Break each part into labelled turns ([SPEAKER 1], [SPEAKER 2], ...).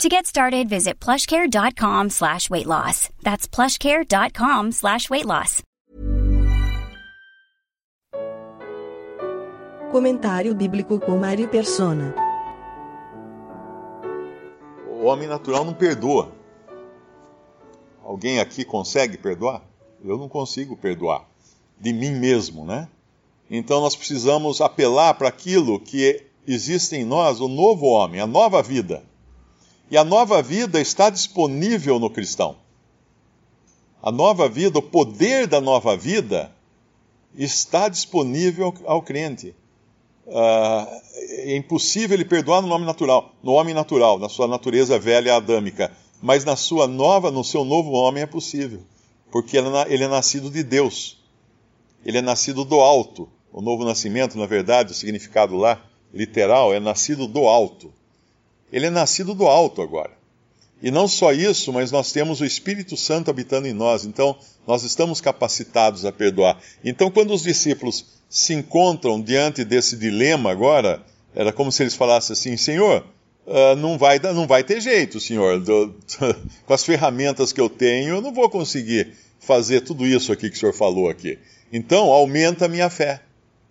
[SPEAKER 1] To get started, visit plushcare.com slash weight loss. That's plushcare.com slash weight loss.
[SPEAKER 2] Comentário bíblico com Mari Persona.
[SPEAKER 3] O homem natural não perdoa. Alguém aqui consegue perdoar? Eu não consigo perdoar. De mim mesmo, né? Então nós precisamos apelar para aquilo que existe em nós, o novo homem, a nova vida. E a nova vida está disponível no cristão. A nova vida, o poder da nova vida, está disponível ao crente. Uh, é impossível ele perdoar no homem natural, no homem natural, na sua natureza velha adâmica, mas na sua nova, no seu novo homem é possível, porque ele é nascido de Deus. Ele é nascido do alto. O novo nascimento, na verdade, o significado lá literal é nascido do alto. Ele é nascido do alto agora. E não só isso, mas nós temos o Espírito Santo habitando em nós, então nós estamos capacitados a perdoar. Então, quando os discípulos se encontram diante desse dilema agora, era como se eles falassem assim: Senhor, uh, não, vai, não vai ter jeito, Senhor, do, com as ferramentas que eu tenho, eu não vou conseguir fazer tudo isso aqui que o Senhor falou aqui. Então, aumenta a minha fé,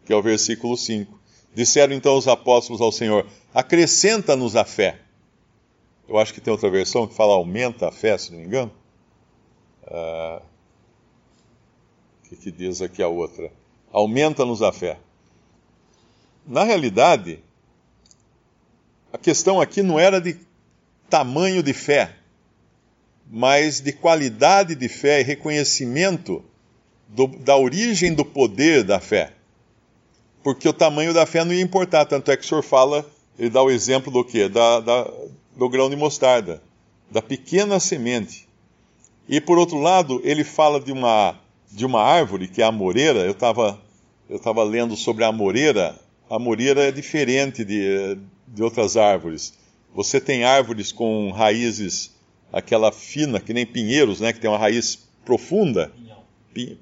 [SPEAKER 3] que é o versículo 5. Disseram então os apóstolos ao Senhor: acrescenta-nos a fé. Eu acho que tem outra versão que fala aumenta a fé, se não me engano. Uh, o que, diz aqui a outra? Aumenta-nos a fé. Na realidade, a questão aqui não era de tamanho de fé, mas de qualidade de fé e reconhecimento do, da origem do poder da fé. Porque o tamanho da fé não ia importar, tanto é que o senhor fala ele dá o exemplo do quê? Da, da, do grão de mostarda, da pequena semente. E por outro lado, ele fala de uma, de uma árvore, que é a moreira. Eu estava eu tava lendo sobre a moreira. A moreira é diferente de, de outras árvores. Você tem árvores com raízes, aquela fina, que nem pinheiros, né, que tem uma raiz profunda. Pinhão.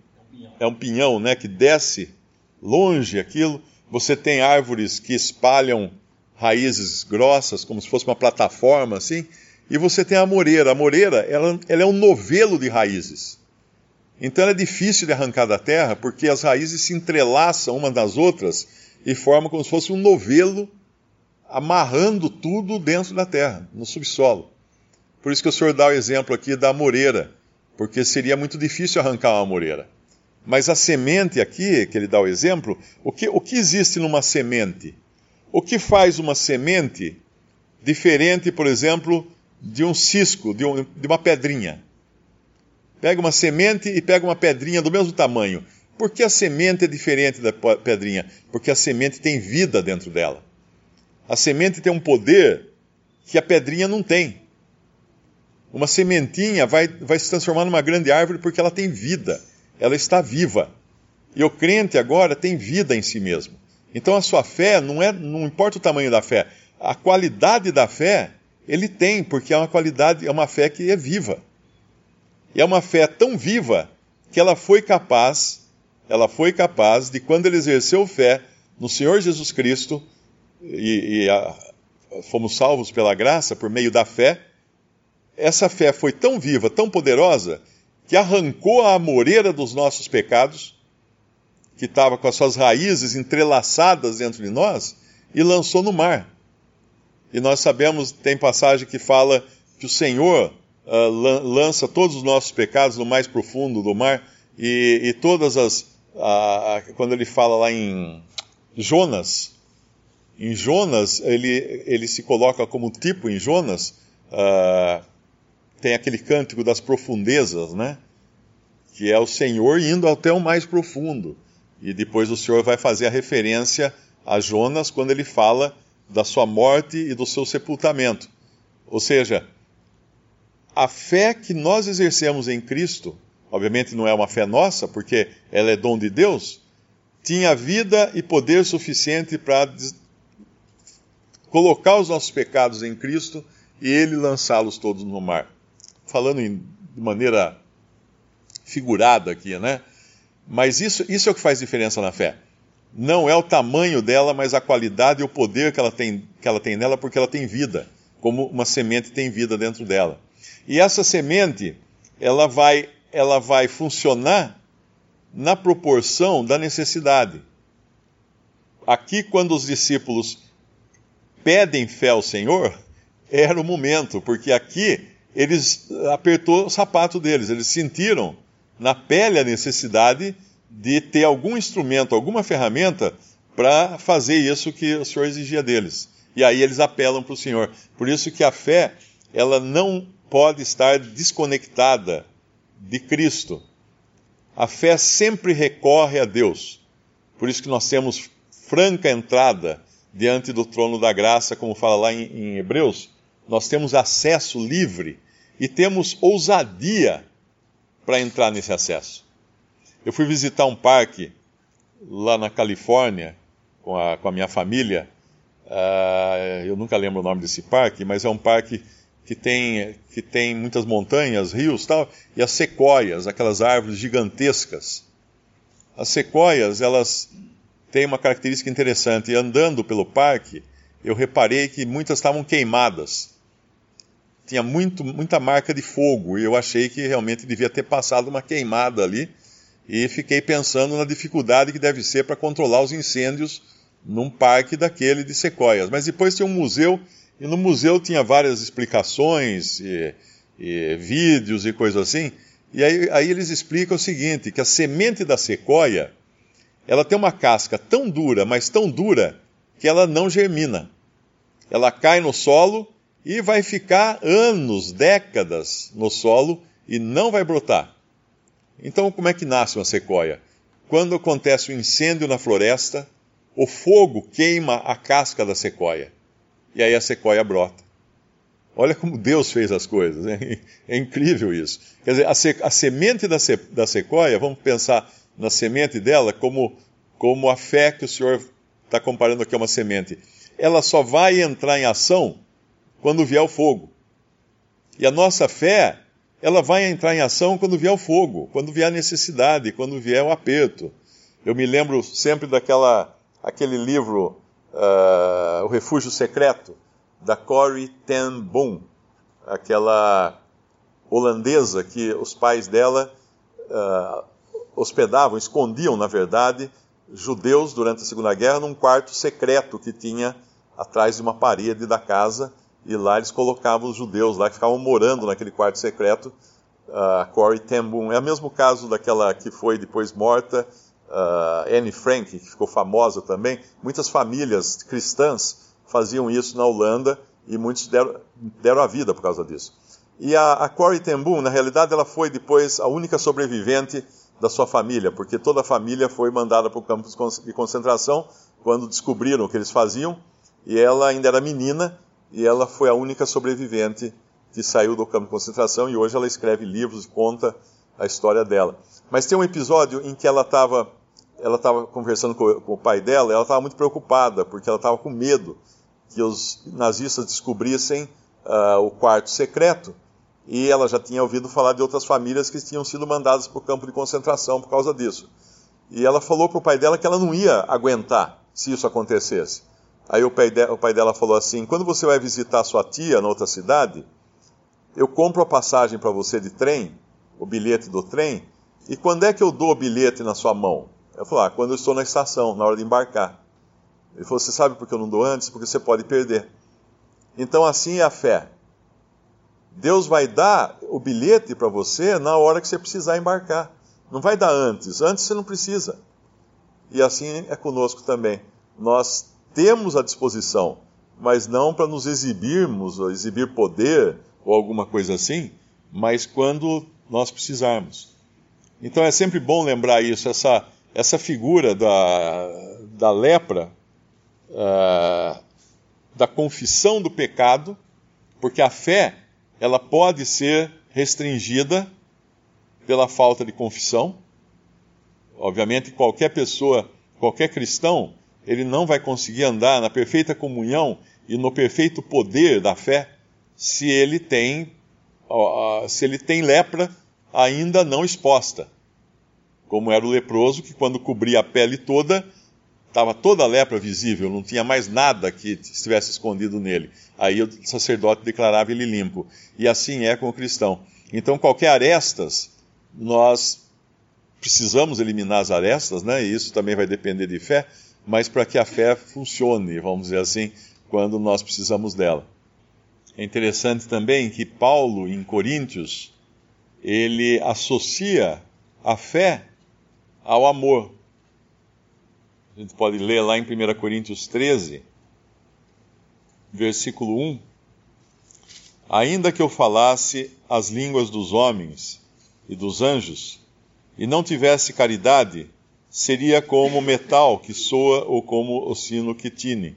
[SPEAKER 3] É um pinhão, né, que desce longe aquilo. Você tem árvores que espalham raízes grossas, como se fosse uma plataforma assim, e você tem a moreira. A moreira, ela, ela é um novelo de raízes. Então ela é difícil de arrancar da terra, porque as raízes se entrelaçam umas das outras e formam como se fosse um novelo amarrando tudo dentro da terra, no subsolo. Por isso que o senhor dá o exemplo aqui da moreira, porque seria muito difícil arrancar uma moreira. Mas a semente aqui, que ele dá o exemplo, o que, o que existe numa semente? O que faz uma semente diferente, por exemplo, de um cisco, de, um, de uma pedrinha? Pega uma semente e pega uma pedrinha do mesmo tamanho. Por que a semente é diferente da pedrinha? Porque a semente tem vida dentro dela. A semente tem um poder que a pedrinha não tem. Uma sementinha vai, vai se transformar numa grande árvore porque ela tem vida, ela está viva. E o crente agora tem vida em si mesmo. Então a sua fé não é, não importa o tamanho da fé, a qualidade da fé ele tem, porque é uma qualidade, é uma fé que é viva. E é uma fé tão viva que ela foi capaz, ela foi capaz de quando ele exerceu fé no Senhor Jesus Cristo e, e a, fomos salvos pela graça por meio da fé, essa fé foi tão viva, tão poderosa que arrancou a amoreira dos nossos pecados que estava com as suas raízes entrelaçadas dentro de nós e lançou no mar. E nós sabemos, tem passagem que fala que o Senhor uh, lança todos os nossos pecados no mais profundo do mar e, e todas as. Uh, quando ele fala lá em Jonas, em Jonas, ele, ele se coloca como tipo em Jonas, uh, tem aquele cântico das profundezas, né? Que é o Senhor indo até o mais profundo. E depois o Senhor vai fazer a referência a Jonas quando ele fala da sua morte e do seu sepultamento. Ou seja, a fé que nós exercemos em Cristo, obviamente não é uma fé nossa, porque ela é dom de Deus, tinha vida e poder suficiente para colocar os nossos pecados em Cristo e ele lançá-los todos no mar. Falando em, de maneira figurada aqui, né? Mas isso, isso é o que faz diferença na fé. Não é o tamanho dela, mas a qualidade e o poder que ela tem, que ela tem nela, porque ela tem vida, como uma semente tem vida dentro dela. E essa semente, ela vai, ela vai funcionar na proporção da necessidade. Aqui, quando os discípulos pedem fé ao Senhor, era o momento, porque aqui eles apertou o sapato deles, eles sentiram na pele a necessidade de ter algum instrumento, alguma ferramenta para fazer isso que o Senhor exigia deles. E aí eles apelam para o Senhor. Por isso que a fé, ela não pode estar desconectada de Cristo. A fé sempre recorre a Deus. Por isso que nós temos franca entrada diante do trono da graça, como fala lá em, em Hebreus. Nós temos acesso livre e temos ousadia para entrar nesse acesso. Eu fui visitar um parque lá na Califórnia com a, com a minha família. Uh, eu nunca lembro o nome desse parque, mas é um parque que tem, que tem muitas montanhas, rios tal, e as sequoias, aquelas árvores gigantescas. As sequoias, elas têm uma característica interessante. E andando pelo parque, eu reparei que muitas estavam queimadas tinha muito, muita marca de fogo e eu achei que realmente devia ter passado uma queimada ali e fiquei pensando na dificuldade que deve ser para controlar os incêndios num parque daquele de sequoias. Mas depois tinha um museu e no museu tinha várias explicações e, e vídeos e coisas assim. E aí, aí eles explicam o seguinte, que a semente da sequoia ela tem uma casca tão dura, mas tão dura, que ela não germina. Ela cai no solo e vai ficar anos, décadas no solo e não vai brotar. Então, como é que nasce uma sequoia? Quando acontece um incêndio na floresta, o fogo queima a casca da sequoia e aí a sequoia brota. Olha como Deus fez as coisas, é, é incrível isso. Quer dizer, a, se, a semente da, se, da sequoia, vamos pensar na semente dela como, como a fé que o Senhor está comparando aqui a uma semente. Ela só vai entrar em ação quando vier o fogo. E a nossa fé, ela vai entrar em ação quando vier o fogo, quando vier a necessidade, quando vier o aperto. Eu me lembro sempre daquela aquele livro uh, O Refúgio Secreto, da Corrie ten Boom, aquela holandesa que os pais dela uh, hospedavam, escondiam, na verdade, judeus durante a Segunda Guerra num quarto secreto que tinha atrás de uma parede da casa e lá eles colocavam os judeus lá que ficavam morando naquele quarto secreto, uh, Corey Boom. É o mesmo caso daquela que foi depois morta, uh, Anne Frank, que ficou famosa também. Muitas famílias cristãs faziam isso na Holanda e muitos deram, deram a vida por causa disso. E a, a Corey ten Boom, na realidade, ela foi depois a única sobrevivente da sua família, porque toda a família foi mandada para o campo de concentração quando descobriram o que eles faziam, e ela ainda era menina, e ela foi a única sobrevivente que saiu do campo de concentração e hoje ela escreve livros e conta a história dela. Mas tem um episódio em que ela estava ela estava conversando com, com, o pai dela, ela estava muito preocupada porque ela estava com medo que os nazistas descobrissem uh, o quarto secreto e ela já tinha ouvido falar de outras famílias que tinham sido mandadas para o campo de concentração por causa disso. E ela falou para o pai dela que ela não ia aguentar se isso acontecesse. Aí o pai, de, o pai dela falou assim: quando você vai visitar sua tia na outra cidade, eu compro a passagem para você de trem, o bilhete do trem, e quando é que eu dou o bilhete na sua mão? Eu falei: ah, quando eu estou na estação, na hora de embarcar. Ele falou: você sabe por que eu não dou antes? Porque você pode perder. Então assim é a fé. Deus vai dar o bilhete para você na hora que você precisar embarcar. Não vai dar antes. Antes você não precisa. E assim é conosco também. Nós temos à disposição, mas não para nos exibirmos, ou exibir poder ou alguma coisa assim, mas quando nós precisarmos. Então é sempre bom lembrar isso, essa, essa figura da, da lepra, uh, da confissão do pecado, porque a fé ela pode ser restringida pela falta de confissão. Obviamente, qualquer pessoa, qualquer cristão, ele não vai conseguir andar na perfeita comunhão e no perfeito poder da fé se ele tem se ele tem lepra ainda não exposta. Como era o leproso que quando cobria a pele toda, estava toda a lepra visível, não tinha mais nada que estivesse escondido nele. Aí o sacerdote declarava ele limpo. E assim é com o cristão. Então, qualquer arestas, nós precisamos eliminar as arestas, né? E isso também vai depender de fé, mas para que a fé funcione, vamos dizer assim, quando nós precisamos dela. É interessante também que Paulo, em Coríntios, ele associa a fé ao amor. A gente pode ler lá em 1 Coríntios 13, versículo 1. Ainda que eu falasse as línguas dos homens e dos anjos, e não tivesse caridade, seria como metal que soa ou como o sino que tine.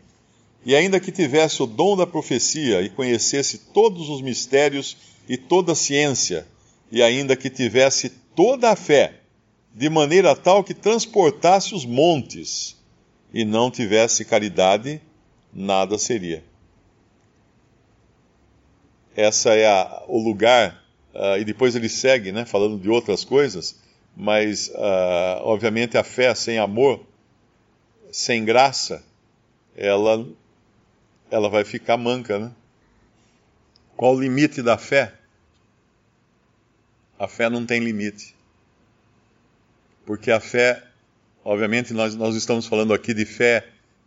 [SPEAKER 3] E ainda que tivesse o dom da profecia e conhecesse todos os mistérios e toda a ciência, e ainda que tivesse toda a fé, de maneira tal que transportasse os montes e não tivesse caridade, nada seria. Essa é a, o lugar, uh, e depois ele segue, né, falando de outras coisas, mas uh, obviamente a fé sem amor, sem graça, ela, ela vai ficar manca, né? Qual o limite da fé? A fé não tem limite porque a fé, obviamente, nós, nós estamos falando aqui de fé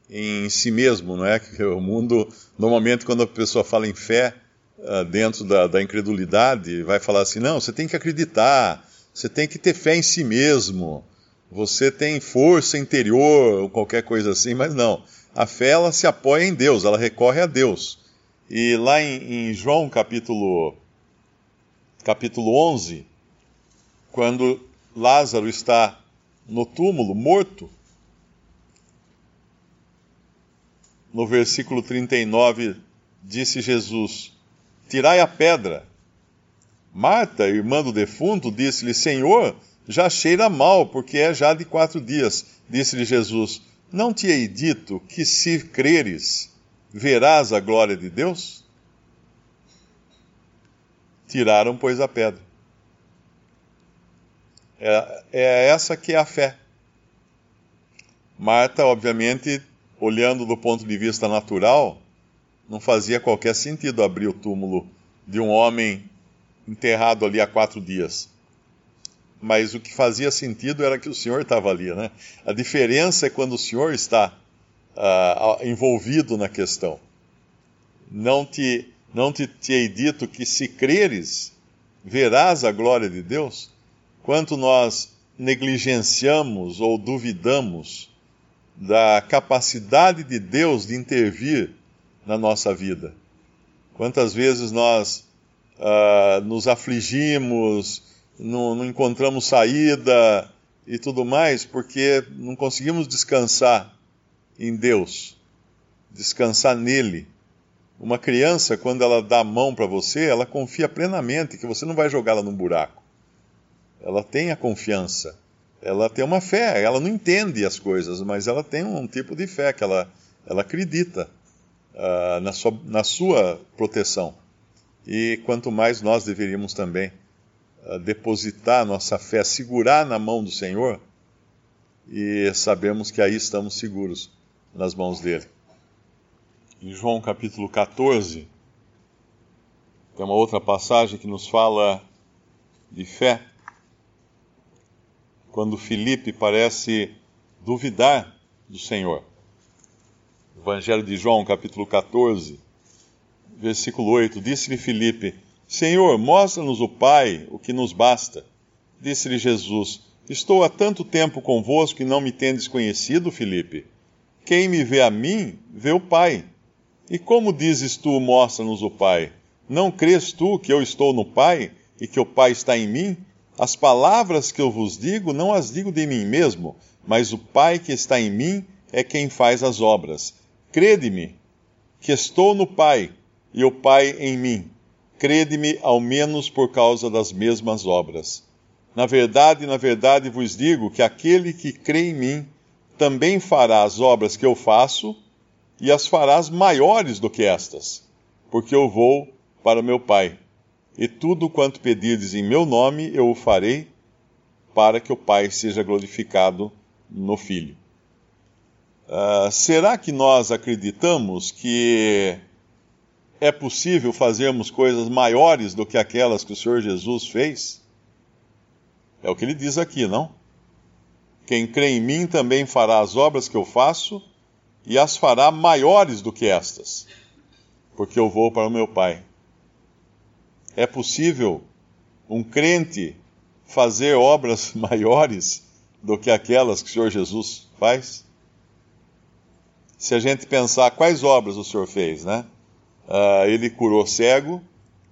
[SPEAKER 3] em si mesmo, não é? Que o mundo, normalmente, quando a pessoa fala em fé, uh, dentro da, da incredulidade, vai falar assim: não, você tem que acreditar, você tem que ter fé em si mesmo, você tem força interior, ou qualquer coisa assim, mas não. A fé, ela se apoia em Deus, ela recorre a Deus. E lá em, em João, capítulo, capítulo 11, quando Lázaro está no túmulo, morto. No versículo 39, disse Jesus: Tirai a pedra. Marta, irmã do defunto, disse-lhe: Senhor, já cheira mal, porque é já de quatro dias. Disse-lhe Jesus: Não te hei dito que, se creres, verás a glória de Deus? Tiraram, pois, a pedra. É, é essa que é a fé. Marta, obviamente, olhando do ponto de vista natural, não fazia qualquer sentido abrir o túmulo de um homem enterrado ali há quatro dias. Mas o que fazia sentido era que o Senhor estava ali, né? A diferença é quando o Senhor está uh, envolvido na questão. Não te, não te, te hei dito que se creres, verás a glória de Deus? quanto nós negligenciamos ou duvidamos da capacidade de Deus de intervir na nossa vida. Quantas vezes nós uh, nos afligimos, não, não encontramos saída e tudo mais, porque não conseguimos descansar em Deus, descansar nele. Uma criança, quando ela dá a mão para você, ela confia plenamente que você não vai jogá-la num buraco ela tem a confiança, ela tem uma fé, ela não entende as coisas, mas ela tem um tipo de fé que ela, ela acredita uh, na, sua, na sua proteção. E quanto mais nós deveríamos também uh, depositar nossa fé, segurar na mão do Senhor, e sabemos que aí estamos seguros nas mãos dele. Em João capítulo 14, tem uma outra passagem que nos fala de fé quando Filipe parece duvidar do Senhor. Evangelho de João, capítulo 14, versículo 8: Disse-lhe Filipe: Senhor, mostra-nos o Pai, o que nos basta. Disse-lhe Jesus: Estou há tanto tempo convosco e não me tendes conhecido, Filipe. Quem me vê a mim, vê o Pai. E como dizes tu, mostra-nos o Pai? Não crês tu que eu estou no Pai e que o Pai está em mim? As palavras que eu vos digo, não as digo de mim mesmo, mas o Pai que está em mim é quem faz as obras. Crede-me, que estou no Pai e o Pai em mim. Crede-me, ao menos por causa das mesmas obras. Na verdade, na verdade vos digo que aquele que crê em mim também fará as obras que eu faço e as farás maiores do que estas, porque eu vou para meu Pai. E tudo quanto pedirdes em meu nome eu o farei, para que o Pai seja glorificado no Filho. Uh, será que nós acreditamos que é possível fazermos coisas maiores do que aquelas que o Senhor Jesus fez? É o que ele diz aqui, não? Quem crê em mim também fará as obras que eu faço e as fará maiores do que estas, porque eu vou para o meu Pai. É possível um crente fazer obras maiores do que aquelas que o Senhor Jesus faz? Se a gente pensar quais obras o Senhor fez, né? Uh, ele curou cego,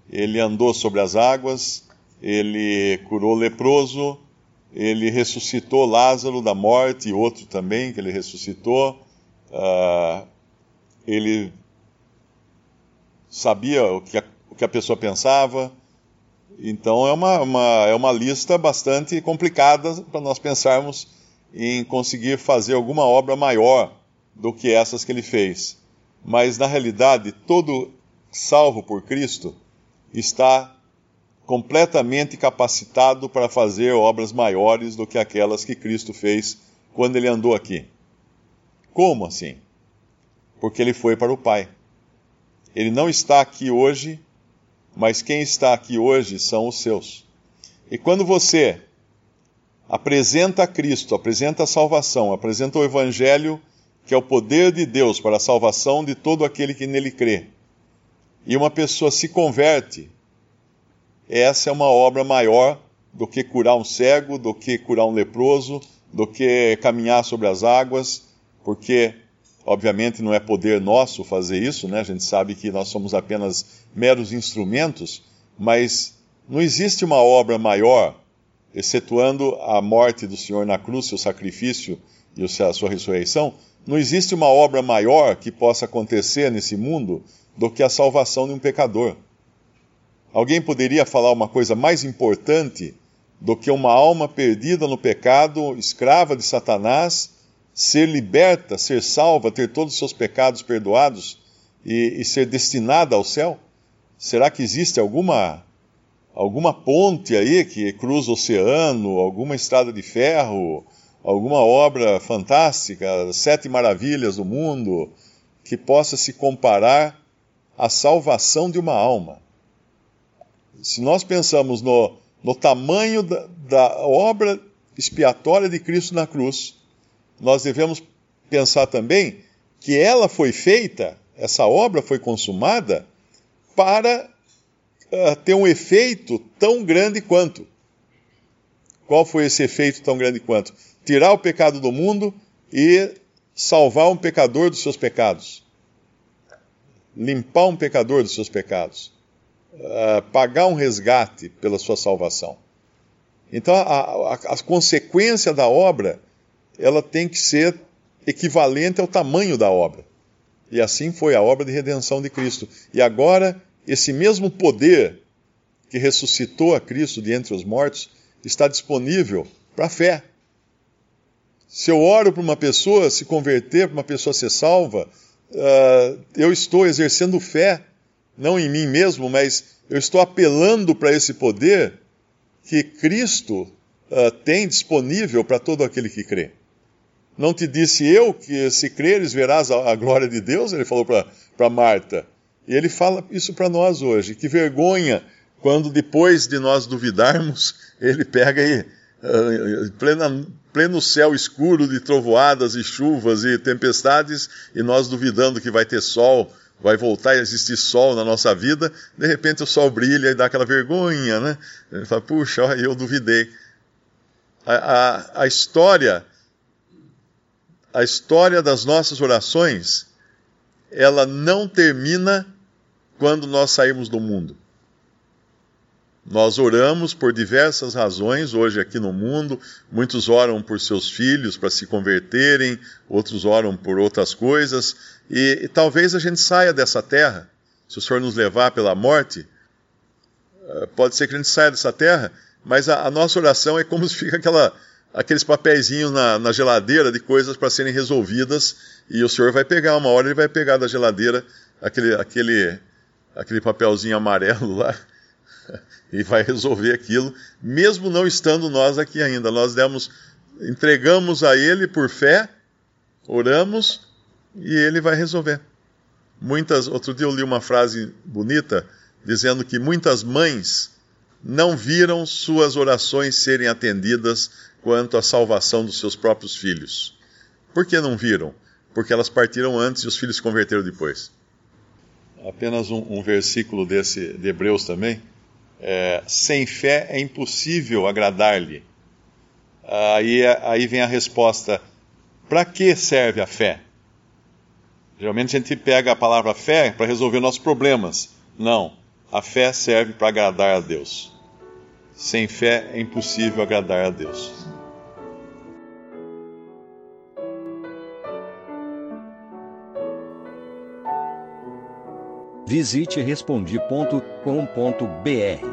[SPEAKER 3] ele andou sobre as águas, ele curou leproso, ele ressuscitou Lázaro da morte e outro também que ele ressuscitou. Uh, ele sabia o que, a, o que a pessoa pensava. Então é uma, uma, é uma lista bastante complicada para nós pensarmos em conseguir fazer alguma obra maior do que essas que ele fez. Mas na realidade, todo salvo por Cristo está completamente capacitado para fazer obras maiores do que aquelas que Cristo fez quando ele andou aqui. Como assim? Porque ele foi para o Pai. Ele não está aqui hoje, mas quem está aqui hoje são os seus. E quando você apresenta Cristo, apresenta a salvação, apresenta o Evangelho, que é o poder de Deus para a salvação de todo aquele que nele crê, e uma pessoa se converte, essa é uma obra maior do que curar um cego, do que curar um leproso, do que caminhar sobre as águas, porque, obviamente, não é poder nosso fazer isso, né? A gente sabe que nós somos apenas meros instrumentos, mas não existe uma obra maior, excetuando a morte do Senhor na cruz, seu sacrifício e a sua ressurreição, não existe uma obra maior que possa acontecer nesse mundo do que a salvação de um pecador. Alguém poderia falar uma coisa mais importante do que uma alma perdida no pecado, escrava de Satanás, ser liberta, ser salva, ter todos os seus pecados perdoados e, e ser destinada ao céu? Será que existe alguma alguma ponte aí que cruza o oceano, alguma estrada de ferro, alguma obra fantástica, sete maravilhas do mundo, que possa se comparar à salvação de uma alma? se nós pensamos no, no tamanho da, da obra expiatória de Cristo na cruz, nós devemos pensar também que ela foi feita, essa obra foi consumada, para uh, ter um efeito tão grande quanto. Qual foi esse efeito tão grande quanto? Tirar o pecado do mundo e salvar um pecador dos seus pecados. Limpar um pecador dos seus pecados. Eh, pagar um resgate pela sua salvação. Então, a, a, a consequência da obra ela tem que ser equivalente ao tamanho da obra. E assim foi a obra de redenção de Cristo. E agora, esse mesmo poder que ressuscitou a Cristo de entre os mortos está disponível para a fé. Se eu oro para uma pessoa se converter, para uma pessoa ser salva, uh, eu estou exercendo fé não em mim mesmo, mas eu estou apelando para esse poder que Cristo uh, tem disponível para todo aquele que crê. Não te disse eu que se creres verás a, a glória de Deus? Ele falou para Marta. E ele fala isso para nós hoje. Que vergonha quando depois de nós duvidarmos, ele pega e plena, pleno céu escuro de trovoadas e chuvas e tempestades e nós duvidando que vai ter sol vai voltar a existir sol na nossa vida, de repente o sol brilha e dá aquela vergonha, né? Ele fala, puxa, eu duvidei. A, a, a história, a história das nossas orações, ela não termina quando nós sairmos do mundo. Nós oramos por diversas razões hoje aqui no mundo. Muitos oram por seus filhos para se converterem, outros oram por outras coisas. E, e, talvez a gente saia dessa terra, se o Senhor nos levar pela morte. Eh, pode ser que a gente saia dessa terra Mas a, a nossa oração é como se fica aquela, aqueles papeizinhos na, na geladeira de coisas para serem resolvidas, e o Senhor vai pegar, uma hora ele vai pegar da geladeira aquele, aquele, aquele papelzinho amarelo lá e vai resolver aquilo, mesmo não estando nós aqui ainda. Nós demos, entregamos a Ele por fé, oramos e Ele vai resolver. Muitas, outro dia eu li uma frase bonita dizendo que muitas mães não viram suas orações serem atendidas quanto à salvação dos seus próprios filhos. Por que não viram? Porque elas partiram antes e os filhos se converteram depois. Apenas um, um versículo desse de Hebreus também. É, sem fé é impossível agradar-lhe. Aí, aí vem a resposta: para que serve a fé? Geralmente a gente pega a palavra fé para resolver nossos problemas. Não. A fé serve para agradar a Deus. Sem fé é impossível agradar a Deus.
[SPEAKER 4] Visite respondi.com.br.